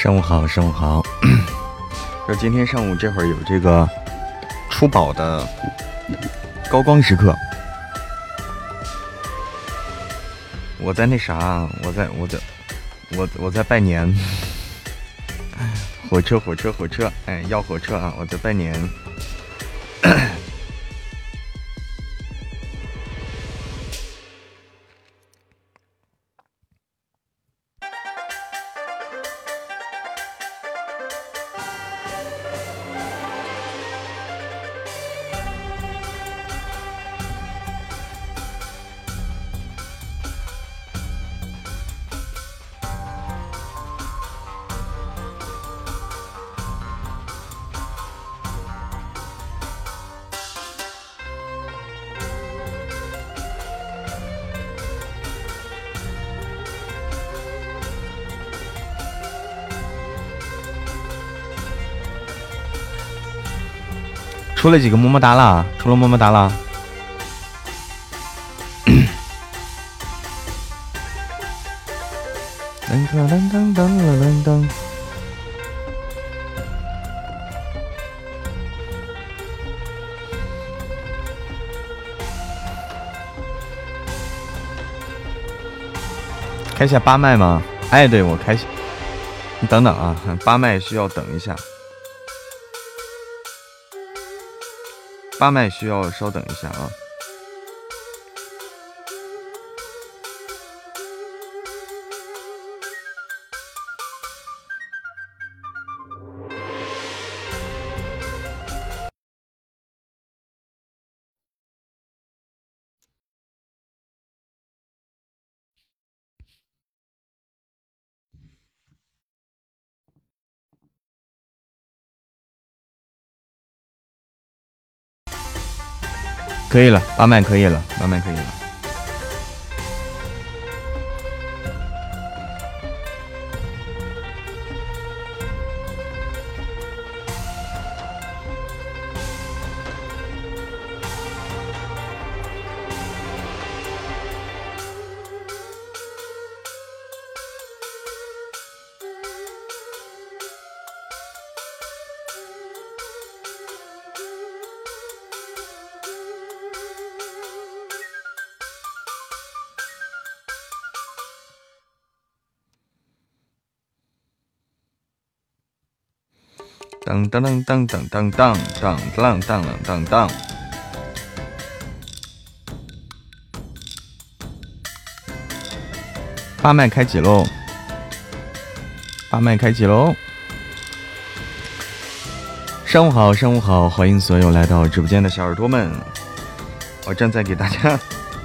上午好，上午好。就今天上午这会儿有这个出宝的高光时刻，我在那啥，我在我在我我在拜年，火车火车火车，哎，要火车啊！我在拜年。出了几个么么哒啦？出了么么哒啦？噔 噔噔噔噔噔噔！开下八麦吗？哎，对我开下。你等等啊，八麦需要等一下。八麦需要稍等一下啊。可以了，八麦可以了，八麦可以了。当当当当当当当当当当当当！八麦开启喽！八麦开启喽！上午好，上午好，欢迎所有来到直播间的小耳朵们！我正在给大家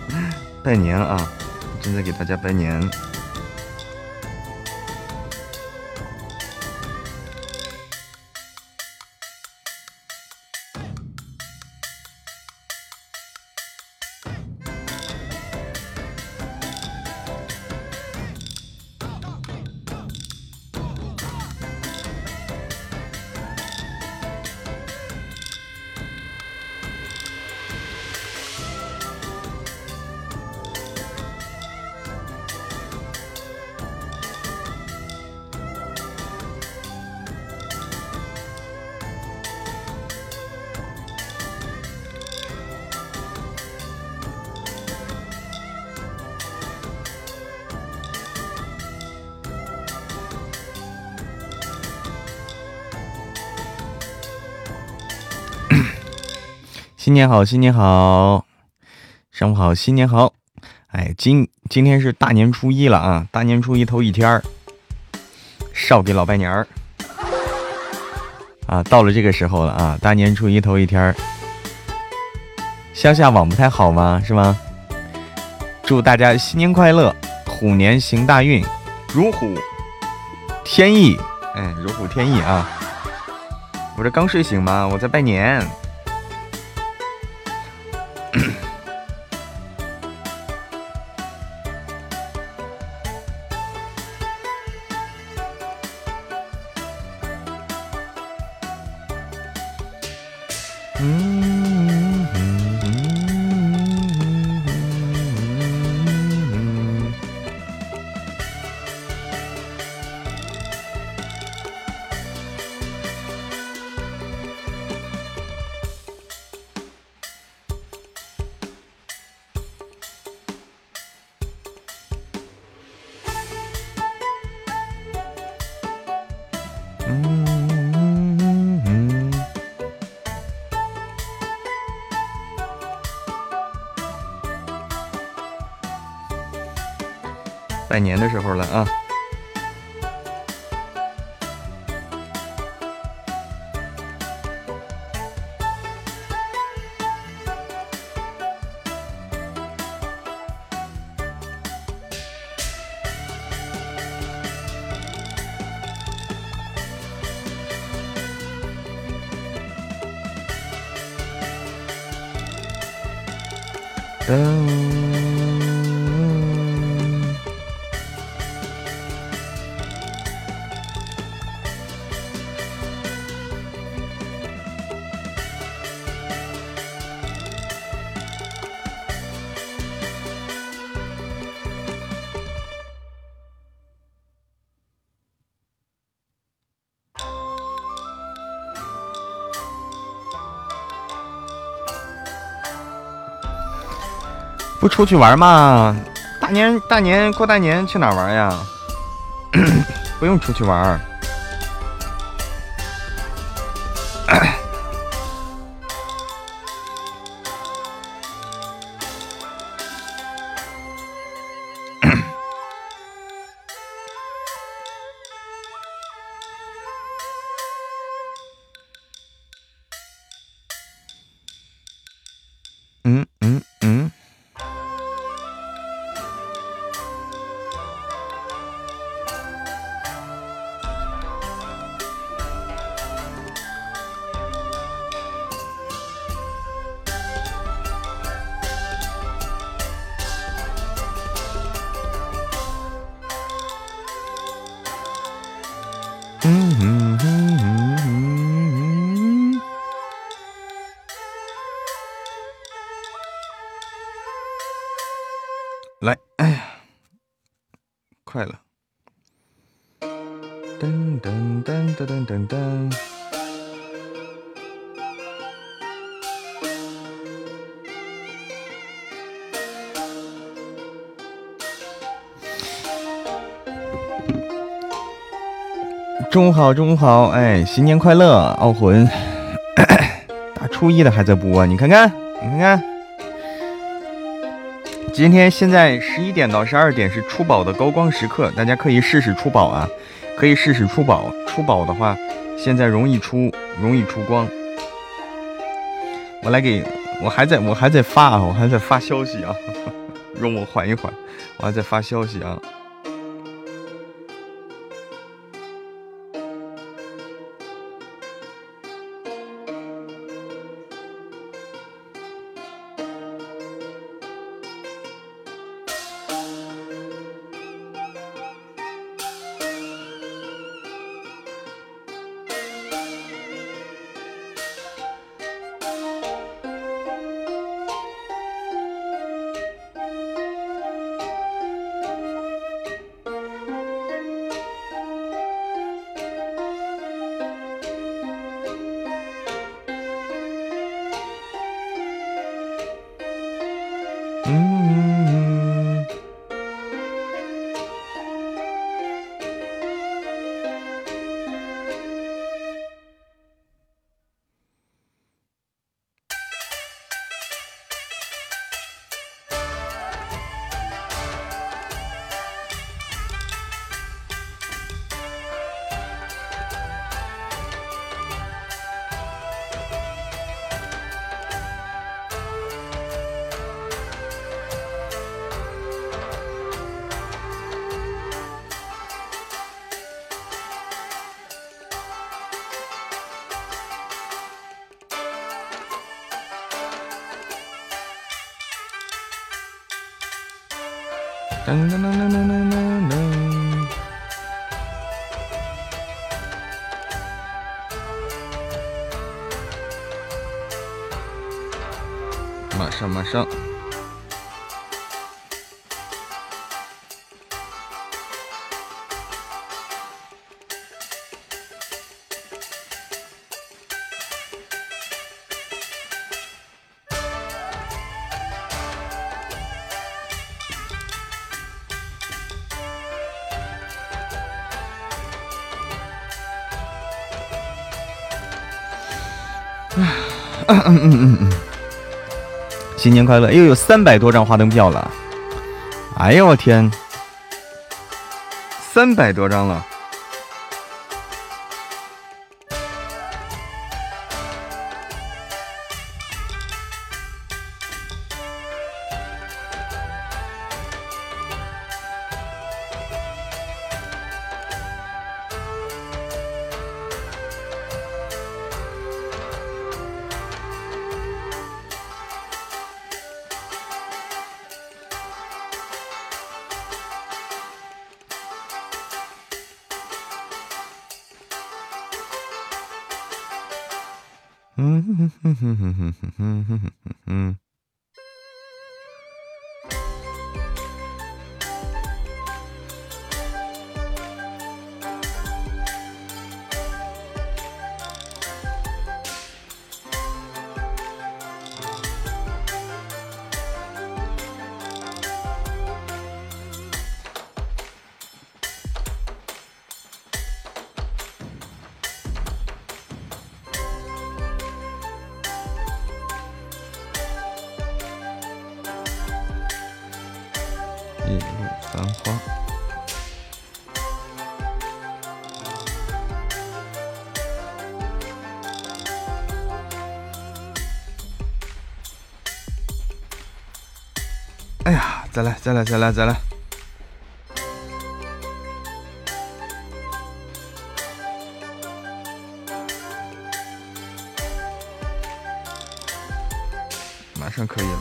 拜年啊，正在给大家拜年。新年好，新年好，上午好，新年好，哎，今今天是大年初一了啊，大年初一头一天儿，少给老拜年儿啊，到了这个时候了啊，大年初一头一天儿，乡下网不太好吗？是吗？祝大家新年快乐，虎年行大运，如虎添翼，哎，如虎添翼啊！我这刚睡醒吗？我在拜年。嗯。不出去玩吗？大年大年过大年去哪玩呀？不用出去玩。噔噔噔噔中午好，中午好，哎，新年快乐，傲魂，大初一的还在播，你看看，你看看，今天现在十一点到十二点是出宝的高光时刻，大家可以试试出宝啊，可以试试出宝，出宝的话，现在容易出，容易出光。我来给我还在我还在发，我还在发消息啊，容我缓一缓，我还在发消息啊。哎，嗯嗯嗯嗯嗯。新年快乐！又有三百多张花灯票了，哎呦我天，三百多张了。Mm-hmm. 再来，再来，再来，马上可以了，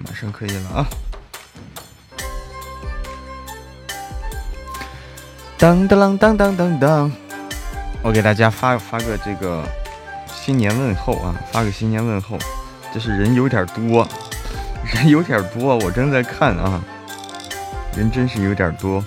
马上可以了啊！当当当当当当！我给大家发发个这个新年问候啊，发个新年问候。就是人有点多，人有点多，我正在看啊，人真是有点多。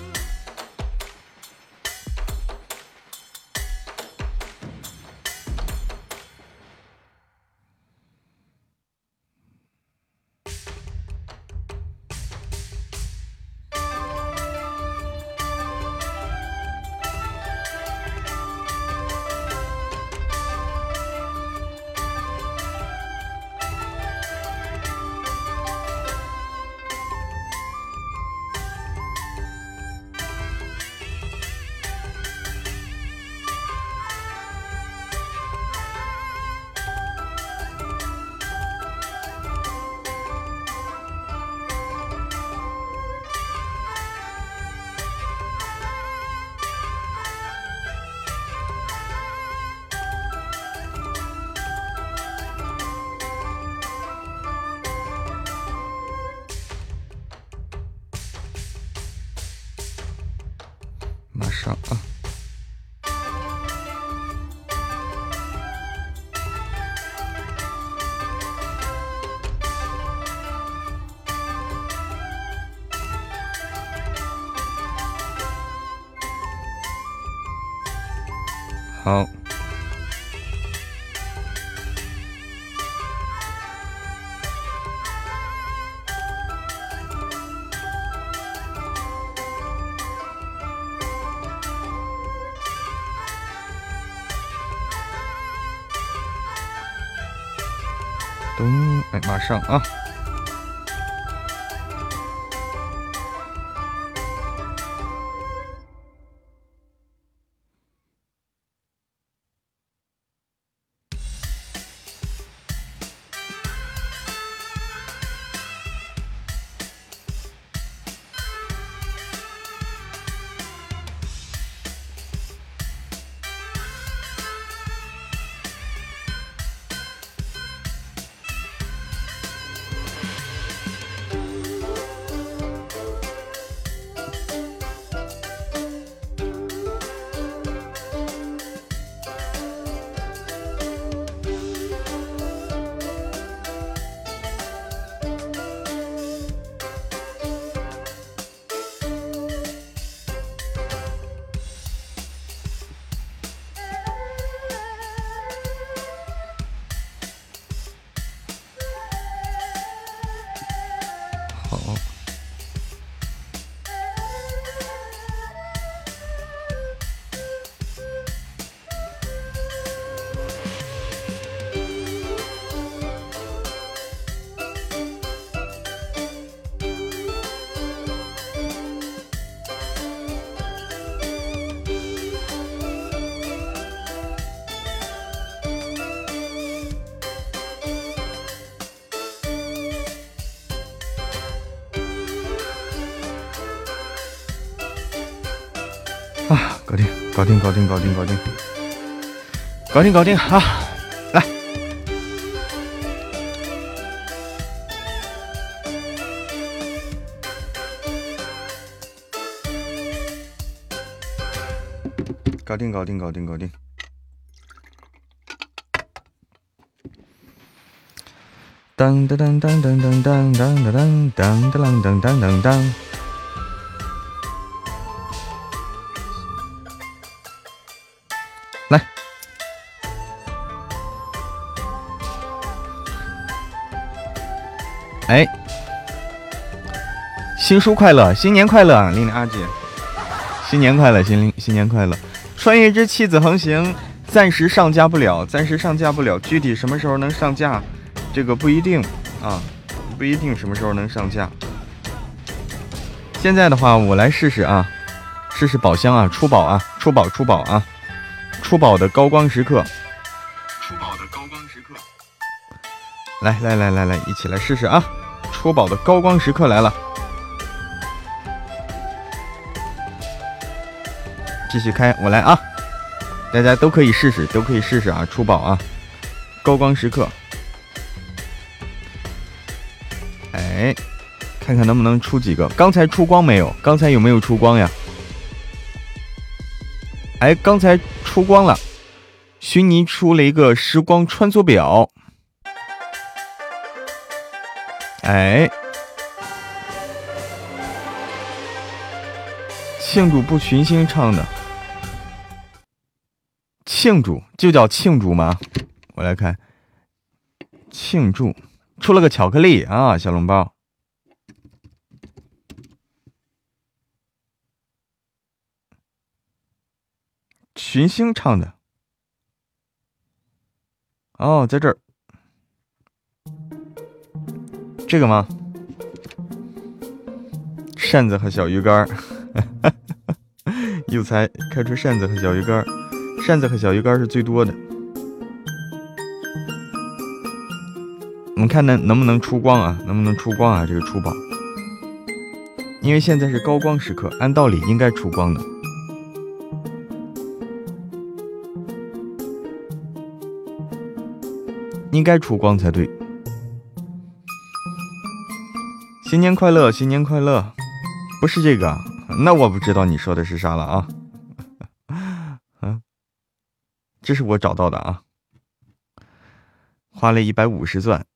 好，等，哎，马上啊。好。搞定，搞定，搞定，搞定，搞定，搞定，好，来，搞定，搞定，搞定，搞定，当当当当当当当当当当当当当当当。哎，新书快乐，新年快乐，玲玲阿姐，新年快乐，新新年快乐。穿越之妻子横行，暂时上架不了，暂时上架不了，具体什么时候能上架，这个不一定啊，不一定什么时候能上架。现在的话，我来试试啊，试试宝箱啊，出宝啊，出宝出宝啊，出宝的高光时刻，出宝的高光时刻，来来来来来，一起来试试啊！出宝的高光时刻来了，继续开，我来啊！大家都可以试试，都可以试试啊！出宝啊，高光时刻，哎，看看能不能出几个？刚才出光没有？刚才有没有出光呀？哎，刚才出光了，虚拟出了一个时光穿梭表。哎，庆祝不群星唱的，庆祝就叫庆祝吗？我来看，庆祝出了个巧克力啊，小笼包，群星唱的，哦，在这儿。这个吗？扇子和小鱼干儿，有才开出扇子和小鱼干儿，扇子和小鱼干儿是最多的。我们看能能不能出光啊？能不能出光啊？这个出宝，因为现在是高光时刻，按道理应该出光的，应该出光才对。新年快乐，新年快乐，不是这个，那我不知道你说的是啥了啊？嗯，这是我找到的啊，花了一百五十钻，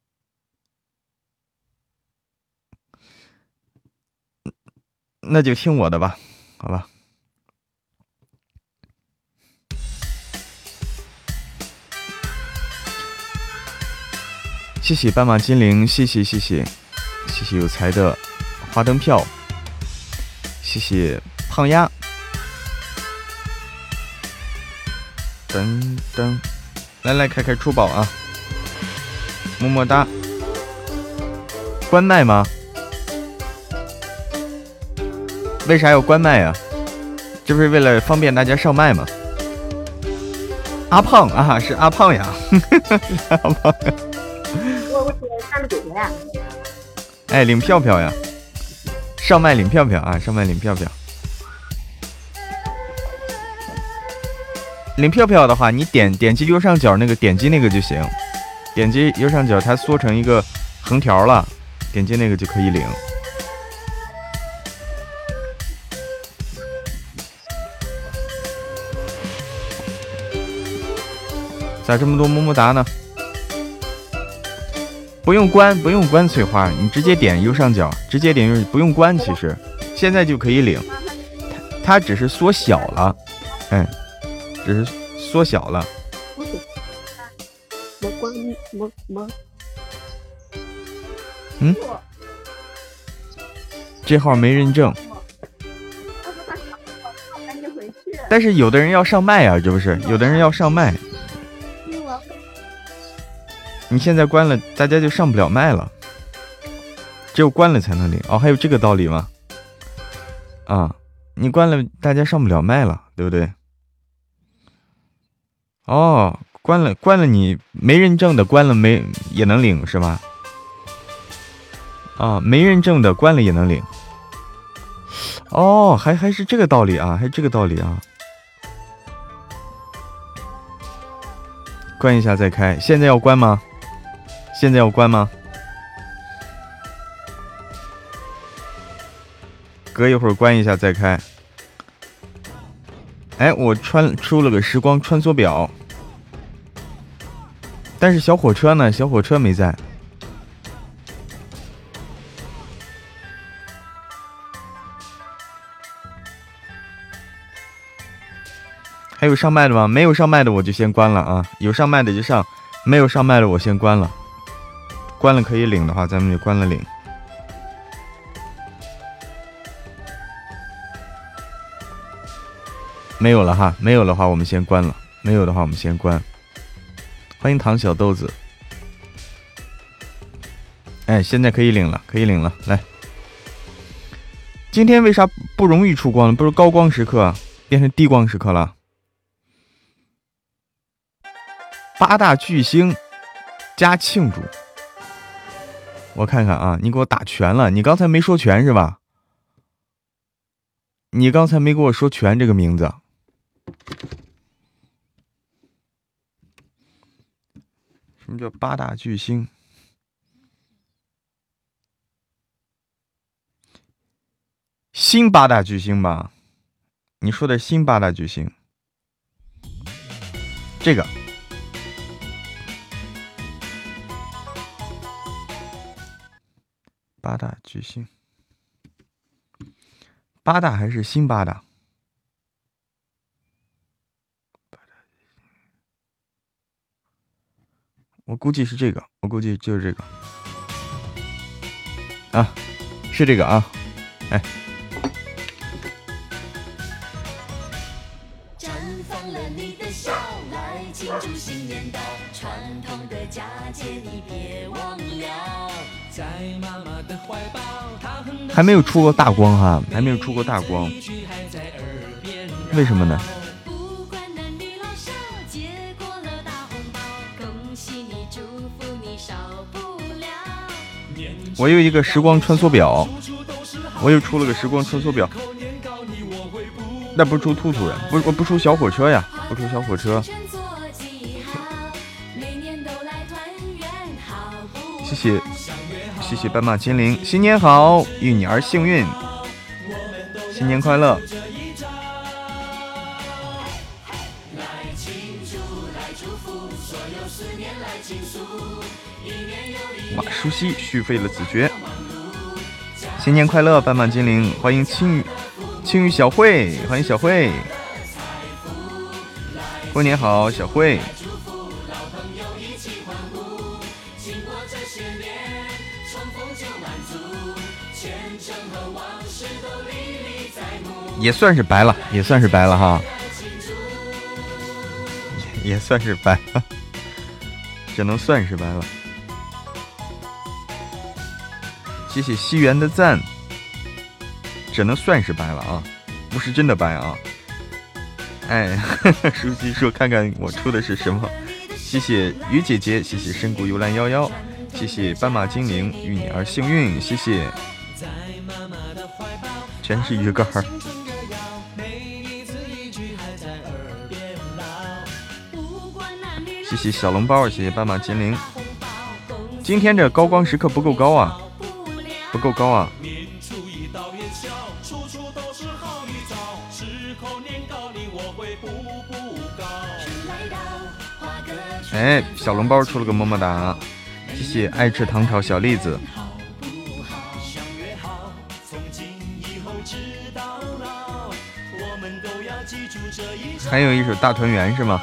那就听我的吧，好吧。谢谢斑马精灵，谢谢谢谢。谢谢有才的花灯票，谢谢胖丫，噔噔，来来开开出宝啊，么么哒，关麦吗？为啥要关麦啊？这不是为了方便大家上麦吗？阿胖啊，是阿胖呀，阿胖。我我上的呀。哎，领票票呀！上麦领票票啊！上麦领票票。领票票的话，你点点击右上角那个点击那个就行，点击右上角它缩成一个横条了，点击那个就可以领。咋这么多么么哒呢？不用关，不用关翠花，你直接点右上角，直接点右，不用关。其实现在就可以领，它只是缩小了，哎，只是缩小了。嗯，这号没认证。但是有的人要上麦啊，这不是？有的人要上麦。你现在关了，大家就上不了麦了。只有关了才能领哦，还有这个道理吗？啊，你关了，大家上不了麦了，对不对？哦，关了，关了，你没认证的关了没也能领是吧？啊，没认证的关了也能领。哦，还还是这个道理啊，还是这个道理啊。关一下再开，现在要关吗？现在要关吗？隔一会儿关一下再开。哎，我穿出了个时光穿梭表，但是小火车呢？小火车没在。还有上麦的吗？没有上麦的我就先关了啊！有上麦的就上，没有上麦的我先关了。关了可以领的话，咱们就关了领。没有了哈，没有的话我们先关了。没有的话我们先关。欢迎糖小豆子。哎，现在可以领了，可以领了。来，今天为啥不容易出光了？不是高光时刻变成低光时刻了？八大巨星加庆祝，我看看啊，你给我打全了，你刚才没说全是吧？你刚才没给我说全这个名字。什么叫八大巨星？新八大巨星吧？你说的新八大巨星，这个。八大巨星，八大还是新八大？我估计是这个，我估计就是这个啊，是这个啊，哎。还没有出过大光哈，还没有出过大光，为什么呢？我有一个时光穿梭表，我又出了个时光穿梭表，那不出兔兔呀？不，我不出小火车呀，不出小火车。谢谢。谢谢斑马精灵，新年好，遇你而幸运，新年快乐！马，舒西续费了子爵，新年快乐，斑马精灵，欢迎青雨，青雨小慧，欢迎小慧，过年好，小慧。也算是白了，也算是白了哈，也算是白了，只能算是白了。谢谢西元的赞，只能算是白了啊，不是真的白啊。哎，书记说看看我出的是什么？谢谢鱼姐姐，谢谢深谷幽兰幺幺，谢谢斑马精灵，遇你而幸运，谢谢，全是鱼竿儿。谢谢小笼包，谢谢斑马精灵。今天这高光时刻不够高啊，不够高啊！哎，小笼包出了个么么哒，谢谢爱吃糖炒小栗子。还有一首大团圆是吗？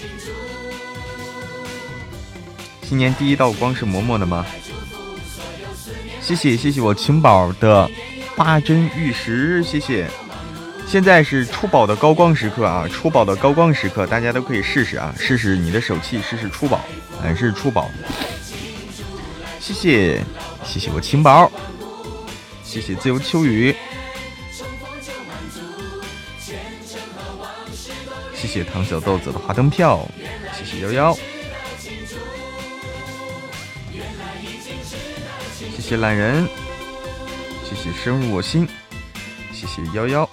新年第一道光是嬷嬷的吗？谢谢谢谢我晴宝的八珍玉石，谢谢。现在是出宝的高光时刻啊！出宝的高光时刻，大家都可以试试啊！试试你的手气，试试出宝，哎，是出宝。谢谢，谢谢我青宝，谢谢自由秋雨，谢谢唐小豆子的花灯票，谢谢幺幺，谢懒人，谢谢深入我心，谢谢幺幺。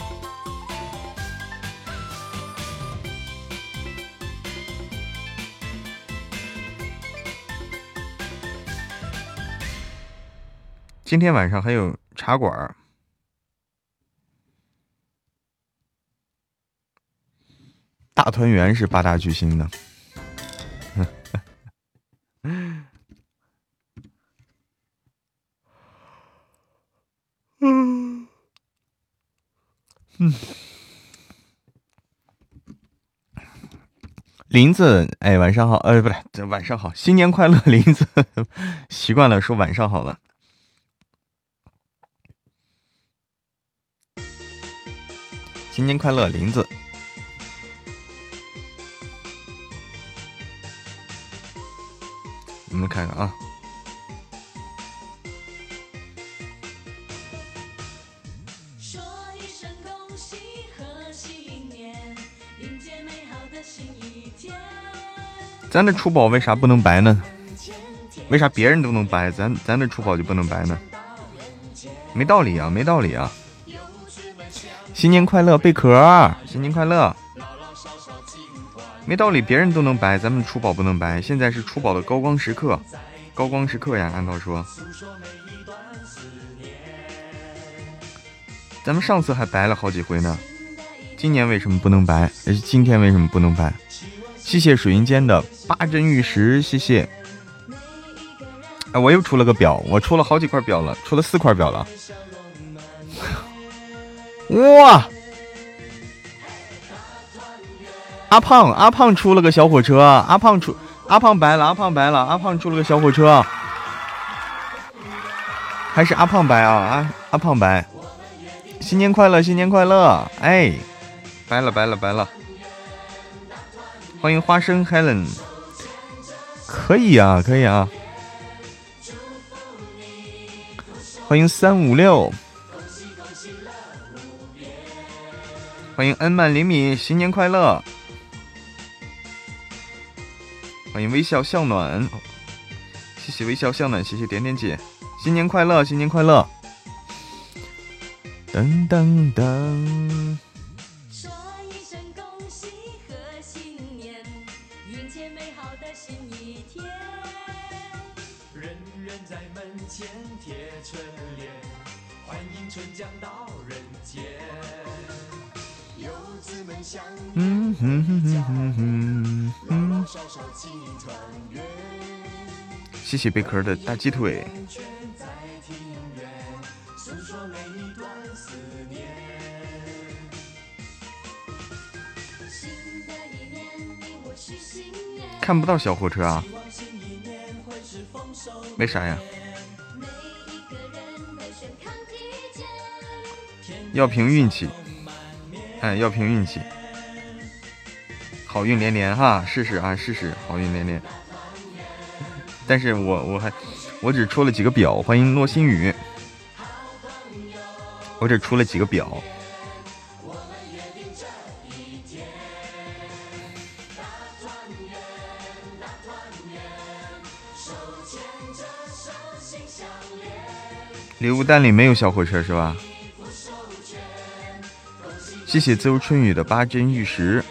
今天晚上还有茶馆儿，大团圆是八大巨星的。嗯，林子，哎，晚上好，呃，不对，这晚上好，新年快乐，林子，习惯了说晚上好了。新年快乐，林子。我们看看啊。咱的出宝为啥不能白呢？为啥别人都能白，咱咱的出宝就不能白呢？没道理啊，没道理啊。新年快乐，贝壳！新年快乐！没道理，别人都能白，咱们出宝不能白。现在是出宝的高光时刻，高光时刻呀！按道说，咱们上次还白了好几回呢。今年为什么不能白？今天为什么不能白？谢谢水云间的八珍玉石，谢谢。哎，我又出了个表，我出了好几块表了，出了四块表了。哇！阿胖，阿胖出了个小火车，阿胖出，阿胖白了，阿胖白了，阿胖出了个小火车，还是阿胖白啊？阿阿胖白，新年快乐，新年快乐！哎，白了，白了，白了！欢迎花生 Helen，可以啊，可以啊！欢迎三五六。欢迎恩曼灵敏，新年快乐！欢迎微笑向暖，谢谢微笑向暖，谢谢点点姐，新年快乐，新年快乐！噔噔噔。春联，欢迎春江到人间。游子们相嗯哼哼哼哼哼哼。谢谢贝壳的大鸡腿。看不到小火车啊？没啥呀？要凭运气。哎，要凭运气，好运连连哈！试试啊，试试，好运连连。但是我我还我只出了几个表，欢迎洛心雨，我只出了几个表。礼物单里没有小火车是吧？谢谢自由春雨的八珍玉石。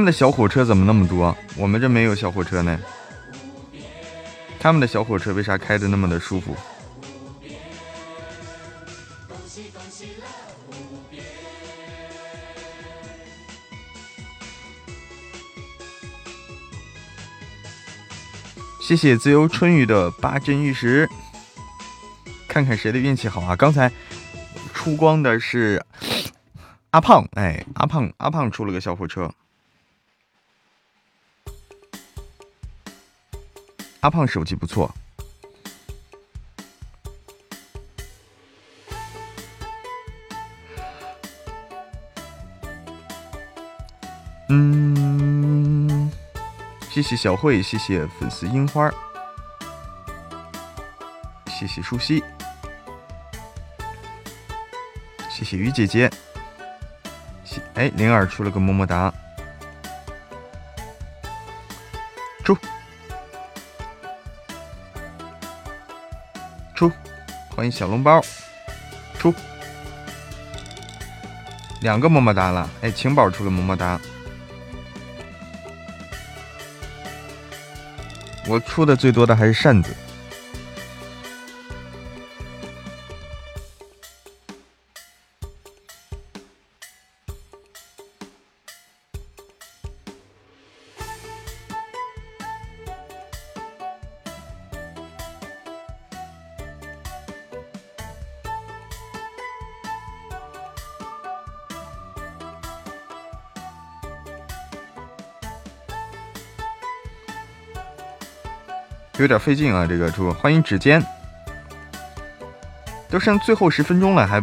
他们的小火车怎么那么多？我们这没有小火车呢。他们的小火车为啥开的那么的舒服？谢谢自由春雨的八珍玉石，看看谁的运气好啊！刚才出光的是阿胖，哎，阿胖阿胖出了个小火车，阿胖手气不错。嗯，谢谢小慧，谢谢粉丝樱花，谢谢舒西，谢谢鱼姐姐，谢哎灵儿出了个么么哒，出，欢迎小笼包，出两个么么哒了，哎晴宝出了么么哒。我出的最多的还是扇子。有点费劲啊，这个出欢迎指尖，都剩最后十分钟了，还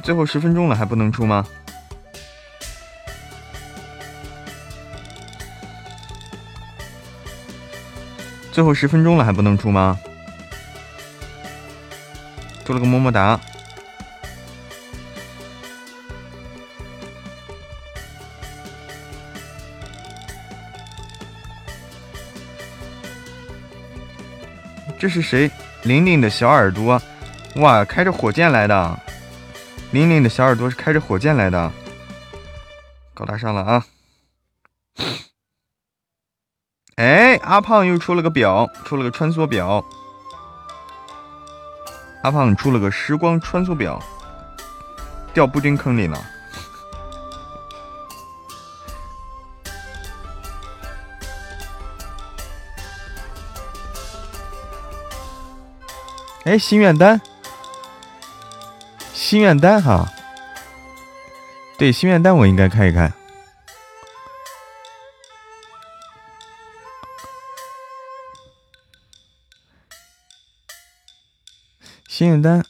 最后十分钟了，还不能出吗？最后十分钟了，还不能出吗？出了个么么哒。这是谁？玲玲的小耳朵，哇，开着火箭来的！玲玲的小耳朵是开着火箭来的，高大上了啊！哎，阿胖又出了个表，出了个穿梭表。阿胖出了个时光穿梭表，掉布丁坑里了。哎，心愿单，心愿单哈，对，心愿单我应该看一看。心愿单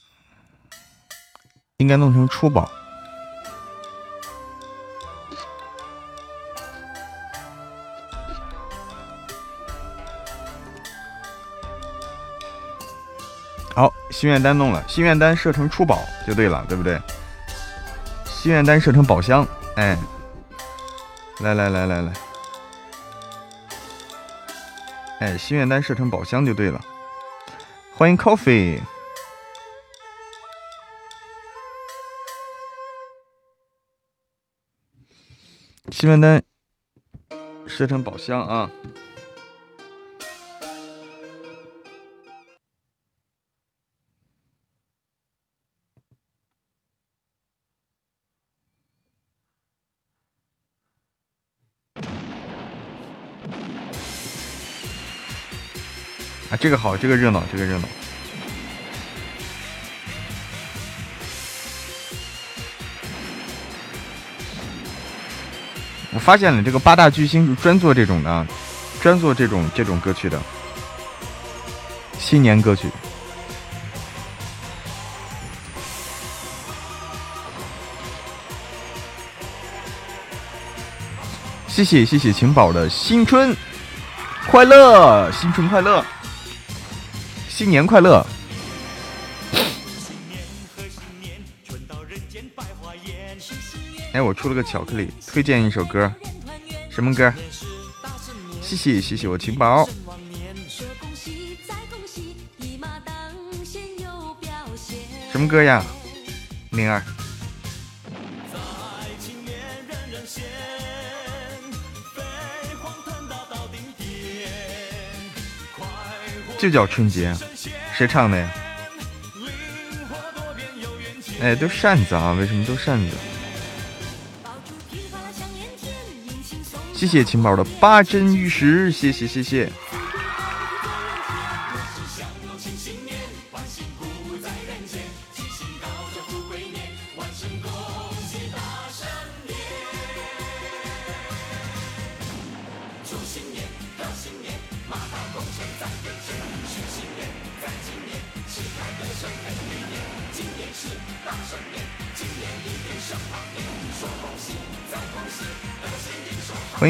应该弄成初宝。心愿单弄了，心愿单设成出宝就对了，对不对？心愿单设成宝箱，哎，来来来来来，哎，心愿单设成宝箱就对了。欢迎 Coffee，心愿单设成宝箱啊。这个好，这个热闹，这个热闹。我发现了，这个八大巨星是专做这种的，专做这种这种歌曲的新年歌曲。谢谢谢谢晴宝的新春快乐，新春快乐。新年快乐！哎，我出了个巧克力，推荐一首歌，什么歌？谢谢谢谢我情宝。什么歌呀？灵儿，就叫春节，谁唱的呀？哎，都扇子啊？为什么都扇子？谢谢秦宝的八珍玉石，谢谢谢谢。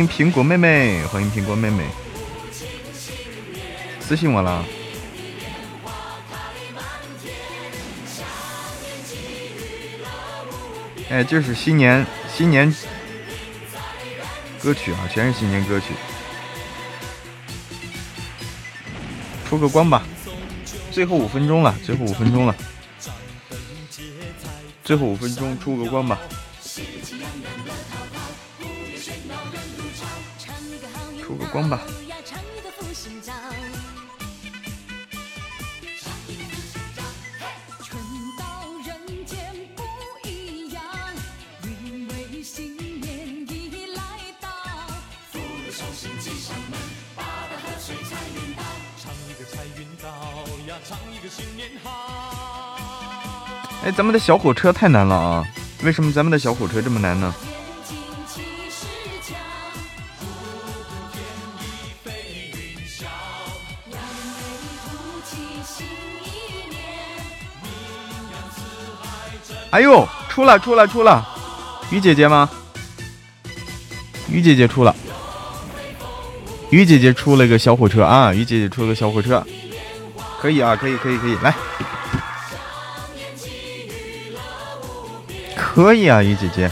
欢迎苹果妹妹，欢迎苹果妹妹，私信我了。哎，这是新年新年歌曲啊，全是新年歌曲。出个光吧，最后五分钟了，最后五分钟了，最后五分钟出个光吧。光吧。哎，咱们的小火车太难了啊！为什么咱们的小火车这么难呢？哎呦，出了出了出了，雨姐姐吗？雨姐姐出了，雨姐姐出了个小火车啊！雨姐姐出了个小火车，可以啊，可以可以可以，来，可以啊，雨姐姐。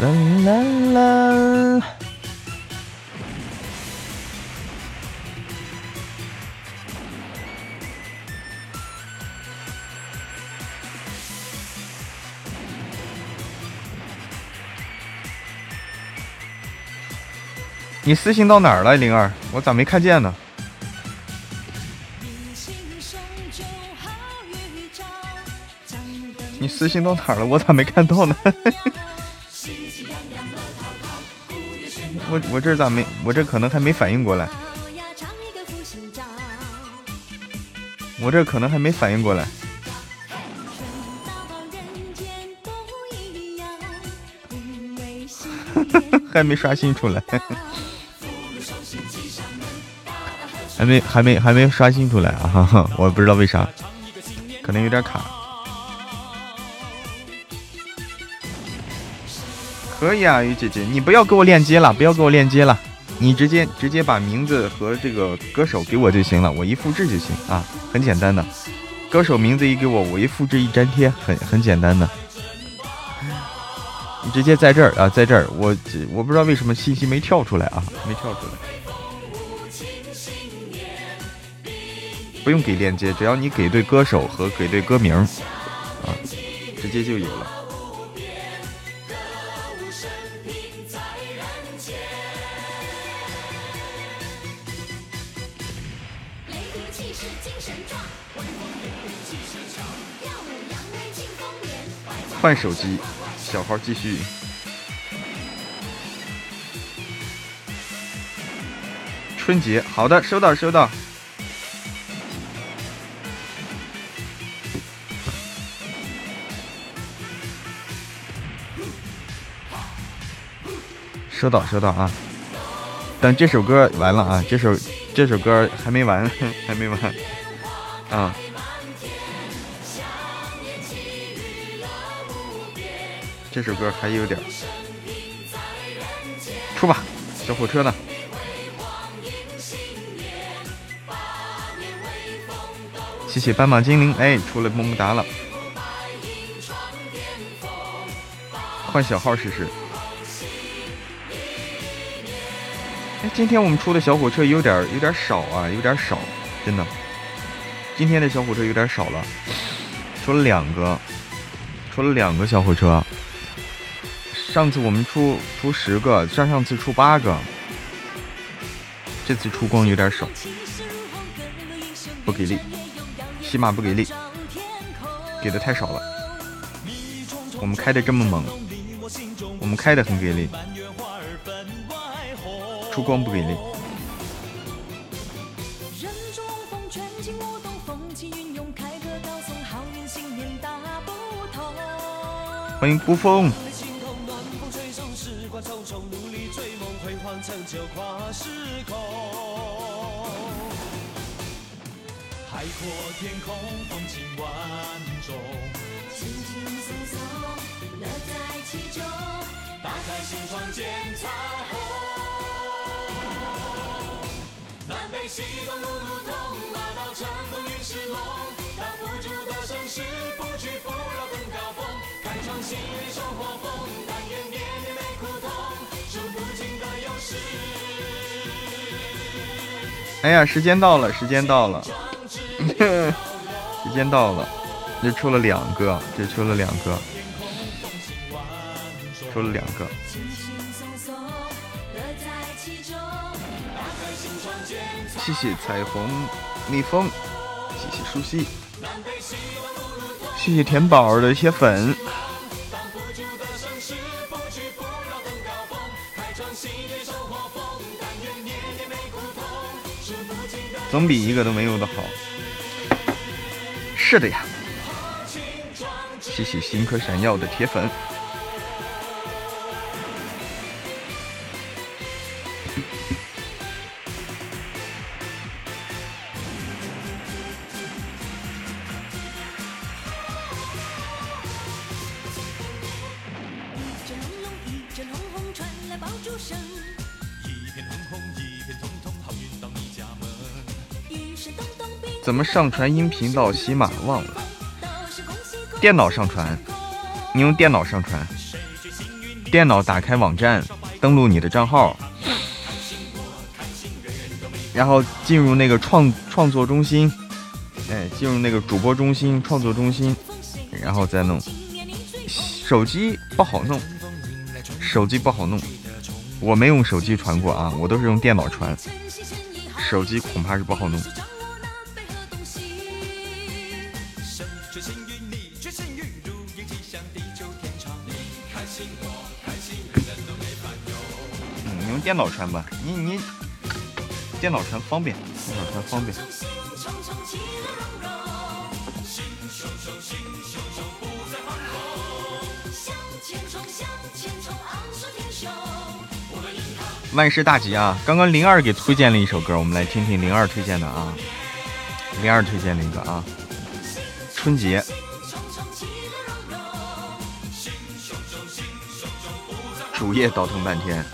啦啦啦你私信到哪儿了，灵儿？我咋没看见呢？你私信到哪儿了？我咋没看到呢？我我这咋没？我这可能还没反应过来。我这可能还没反应过来。还没刷新出来。还没还没还没刷新出来啊哈哈！我不知道为啥，可能有点卡。可以啊，鱼姐姐，你不要给我链接了，不要给我链接了，你直接直接把名字和这个歌手给我就行了，我一复制就行啊，很简单的。歌手名字一给我，我一复制一粘贴，很很简单的。你直接在这儿啊，在这儿，我我不知道为什么信息没跳出来啊，没跳出来。不用给链接，只要你给对歌手和给对歌名，啊，直接就有了。换手机，小号继续。春节，好的，收到，收到。收到收到啊！等这首歌完了啊，这首这首歌还没完，还没完啊！这首歌还有点出吧，小火车呢？谢谢斑马精灵，哎，出了么么哒了，换小号试试。今天我们出的小火车有点有点少啊，有点少，真的。今天的小火车有点少了，出了两个，出了两个小火车。上次我们出出十个，上上次出八个，这次出光有点少，不给力，起码不给力，给的太少了。我们开的这么猛，我们开的很给力，出光不给力。欢迎孤风。西东路路通，马到成功运势隆。挡不住的盛世，不屈不挠登高峰。开创新年收获丰，但愿年年没苦痛，数不尽的优势。哎呀，时间到了，时间到了，时间到了，这出了两个，这出了两个，出了两个。谢谢彩虹蜜蜂，谢谢舒西。谢谢甜宝儿的铁粉，总比一个都没有的好。是的呀，谢谢星颗闪耀的铁粉。怎么上传音频到喜马？忘了，电脑上传。你用电脑上传，电脑打开网站，登录你的账号，然后进入那个创创作中心，哎，进入那个主播中心、创作中心，然后再弄。手机不好弄，手机不好弄，我没用手机传过啊，我都是用电脑传，手机恐怕是不好弄。电脑传吧，你你电脑传方便，电脑传方便。万事大吉啊！刚刚灵儿给推荐了一首歌，我们来听听灵儿推荐的啊。灵儿推荐了一个啊，春节。主页倒腾半天。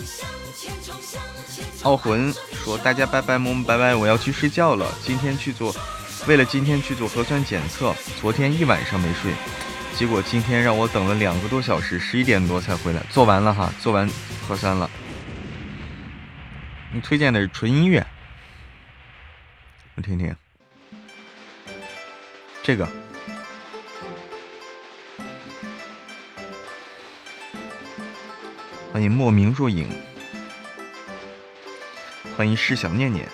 傲魂说：“大家拜拜，么么拜拜，我要去睡觉了。今天去做，为了今天去做核酸检测，昨天一晚上没睡，结果今天让我等了两个多小时，十一点多才回来。做完了哈，做完核酸了。你推荐的是纯音乐，我听听。这个，欢迎莫名若影。”欢迎诗想念念，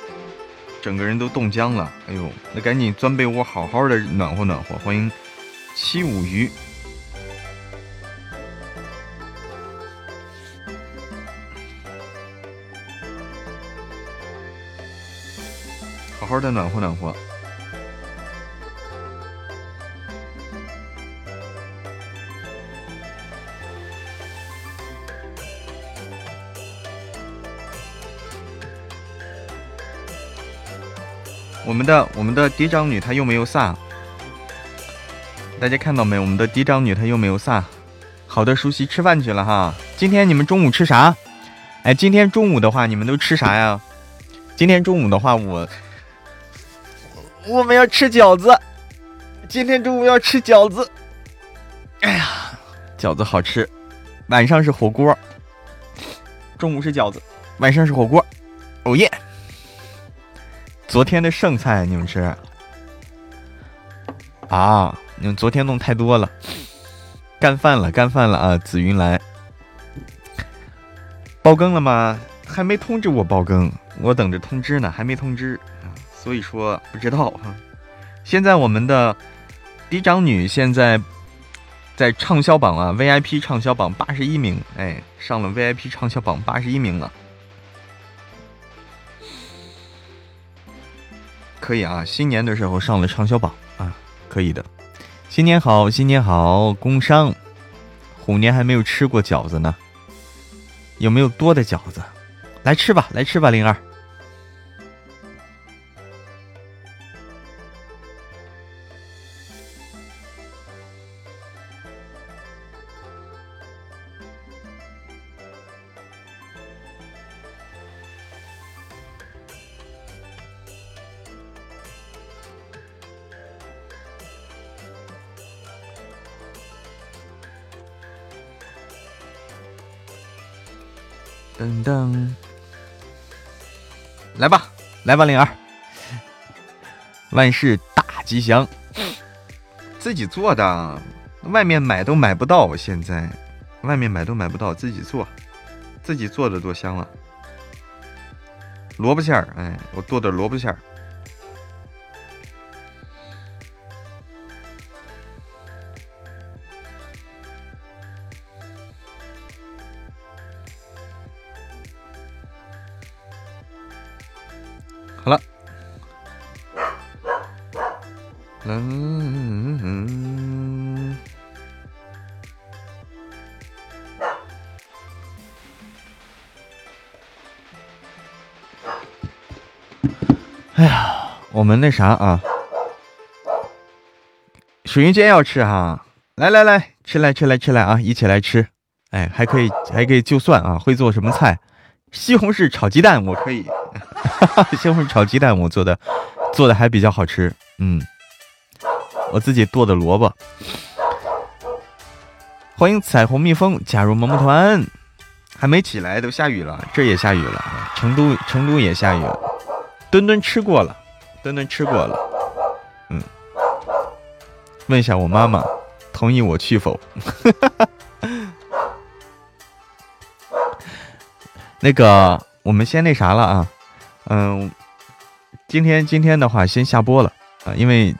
整个人都冻僵了。哎呦，那赶紧钻被窝，好好的暖和暖和。欢迎七五鱼，好好的暖和暖和。我们的我们的嫡长女她又没有撒，大家看到没？我们的嫡长女她又没有撒。好的，熟悉吃饭去了哈。今天你们中午吃啥？哎，今天中午的话你们都吃啥呀？今天中午的话我我们要吃饺子。今天中午要吃饺子。哎呀，饺子好吃。晚上是火锅。中午是饺子，晚上是火锅。哦耶！昨天的剩菜你们吃，啊，你们昨天弄太多了，干饭了，干饭了啊！紫云来，爆更了吗？还没通知我爆更，我等着通知呢，还没通知啊，所以说不知道哈。现在我们的嫡长女现在在畅销榜啊，VIP 畅销榜八十一名，哎，上了 VIP 畅销榜八十一名了。可以啊，新年的时候上了畅销榜啊，可以的。新年好，新年好，工商，虎年还没有吃过饺子呢，有没有多的饺子？来吃吧，来吃吧，灵儿。噔噔，来吧，来吧，灵儿，万事大吉祥。自己做的，外面买都买不到。现在，外面买都买不到，自己做，自己做的多香了。萝卜馅儿，哎，我剁点萝卜馅儿。们那啥啊，水云煎要吃哈，来来来，吃来吃来吃来啊，一起来吃。哎，还可以还可以就算啊，会做什么菜？西红柿炒鸡蛋我可以，哈 哈西红柿炒鸡蛋我做的做的还比较好吃，嗯。我自己剁的萝卜，欢迎彩虹蜜蜂加入萌萌团，还没起来都下雨了，这也下雨了，成都成都也下雨了，墩墩吃过了，墩墩吃过了，嗯，问一下我妈妈同意我去否？那个我们先那啥了啊，嗯，今天今天的话先下播了啊，因为。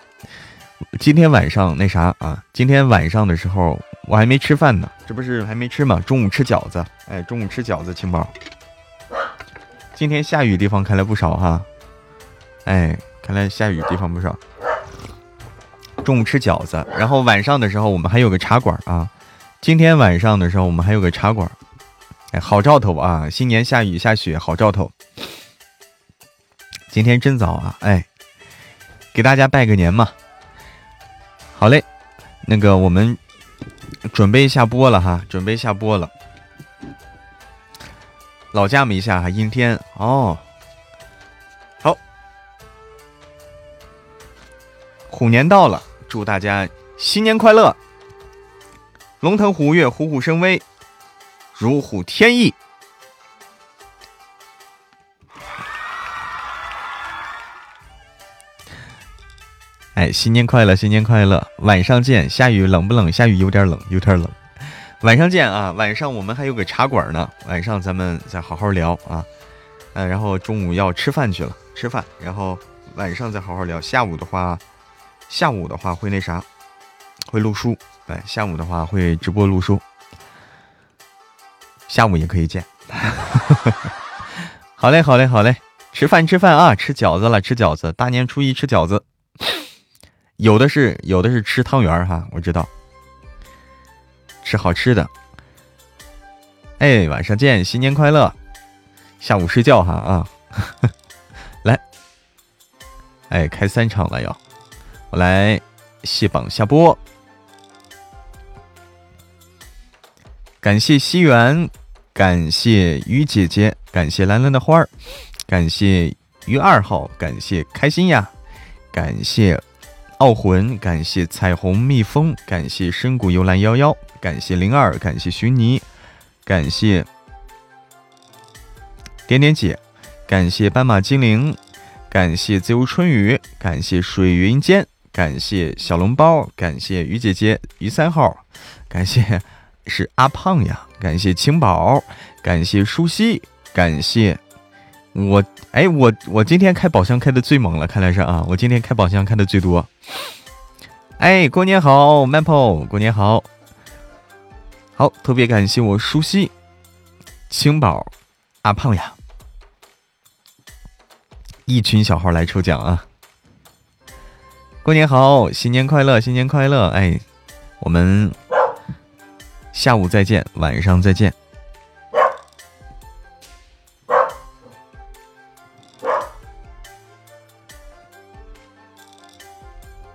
今天晚上那啥啊？今天晚上的时候我还没吃饭呢，这不是还没吃吗？中午吃饺子，哎，中午吃饺子，青宝。今天下雨地方看来不少哈，哎，看来下雨地方不少。中午吃饺子，然后晚上的时候我们还有个茶馆啊。今天晚上的时候我们还有个茶馆，哎，好兆头啊！新年下雨下雪，好兆头。今天真早啊，哎，给大家拜个年嘛。好嘞，那个我们准备下播了哈，准备下播了。老家没下哈，阴天哦。虎年到了，祝大家新年快乐，龙腾虎跃，虎虎生威，如虎添翼。哎，新年快乐，新年快乐！晚上见。下雨冷不冷？下雨有点冷，有点冷。晚上见啊！晚上我们还有个茶馆呢，晚上咱们再好好聊啊。嗯，然后中午要吃饭去了，吃饭，然后晚上再好好聊。下午的话，下午的话会那啥，会录书。哎，下午的话会直播录书。下午也可以见。好嘞，好嘞，好嘞！吃饭，吃饭啊！吃饺子了，吃饺子！大年初一吃饺子。有的是，有的是吃汤圆哈，我知道，吃好吃的。哎，晚上见，新年快乐！下午睡觉哈啊，来，哎，开三场了要，我来卸榜下播。感谢西园，感谢于姐姐，感谢蓝蓝的花儿，感谢于二号，感谢开心呀，感谢。傲魂，感谢彩虹蜜蜂，感谢深谷幽兰幺幺，感谢灵儿，感谢徐妮，感谢点点姐，感谢斑马精灵，感谢自由春雨，感谢水云间，感谢小笼包，感谢于姐姐于三号，感谢是阿胖呀，感谢青宝，感谢舒西，感谢我哎我我今天开宝箱开的最猛了，看来是啊，我今天开宝箱开的最多。哎，过年好，Maple，过年好，好，特别感谢我舒西、青宝、阿胖呀，一群小号来抽奖啊！过年好，新年快乐，新年快乐！哎，我们下午再见，晚上再见。